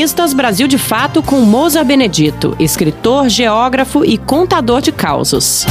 Colunistas Brasil de Fato com Moza Benedito, escritor, geógrafo e contador de causos.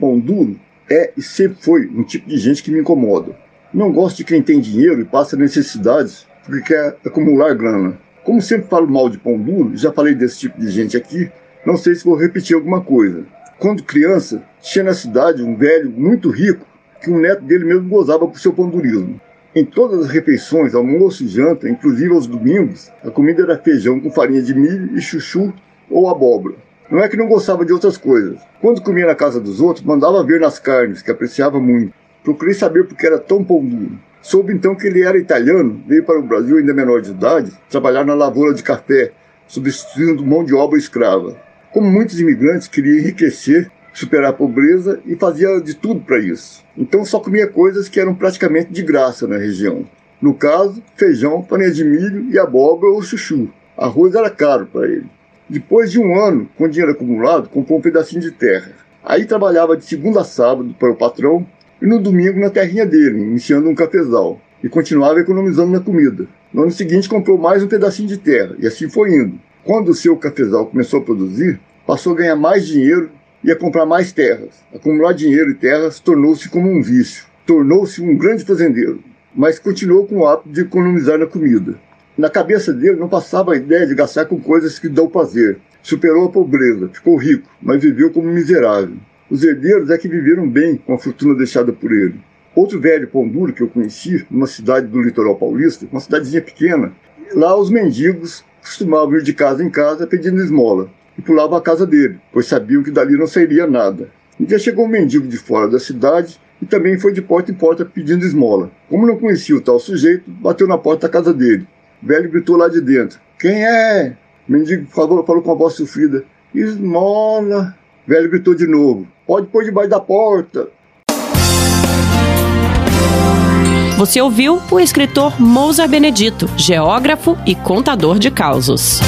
Pão duro é e sempre foi um tipo de gente que me incomoda. Não gosto de quem tem dinheiro e passa necessidades porque quer acumular grana. Como sempre falo mal de pão duro, já falei desse tipo de gente aqui, não sei se vou repetir alguma coisa. Quando criança, tinha na cidade um velho muito rico que um neto dele mesmo gozava por seu pandurismo. Em todas as refeições, almoço e janta, inclusive aos domingos, a comida era feijão com farinha de milho e chuchu ou abóbora. Não é que não gostava de outras coisas. Quando comia na casa dos outros, mandava ver nas carnes, que apreciava muito. Procurei saber por que era tão pão duro. Soube então que ele era italiano, veio para o Brasil ainda menor de idade, trabalhar na lavoura de café, substituindo mão de obra escrava. Como muitos imigrantes, queria enriquecer superar a pobreza e fazia de tudo para isso. Então só comia coisas que eram praticamente de graça na região. No caso, feijão, farinha de milho e abóbora ou chuchu. Arroz era caro para ele. Depois de um ano, com dinheiro acumulado, comprou um pedacinho de terra. Aí trabalhava de segunda a sábado para o patrão e no domingo na terrinha dele, iniciando um cafezal. E continuava economizando na comida. No ano seguinte comprou mais um pedacinho de terra e assim foi indo. Quando o seu cafezal começou a produzir, passou a ganhar mais dinheiro ia comprar mais terras. Acumular dinheiro e terras tornou-se como um vício. Tornou-se um grande fazendeiro, mas continuou com o hábito de economizar na comida. Na cabeça dele não passava a ideia de gastar com coisas que dão prazer. Superou a pobreza, ficou rico, mas viveu como miserável. Os herdeiros é que viveram bem com a fortuna deixada por ele. Outro velho pão duro que eu conheci, numa cidade do litoral paulista, uma cidadezinha pequena, lá os mendigos costumavam ir de casa em casa pedindo esmola e pulava a casa dele, pois sabiam que dali não sairia nada. Um dia chegou um mendigo de fora da cidade e também foi de porta em porta pedindo esmola. Como não conhecia o tal sujeito, bateu na porta da casa dele. O velho gritou lá de dentro: Quem é? O mendigo falou, falou com a voz sofrida: Esmola. O velho gritou de novo: Pode pôr debaixo da porta. Você ouviu o escritor Mousa Benedito, geógrafo e contador de causos.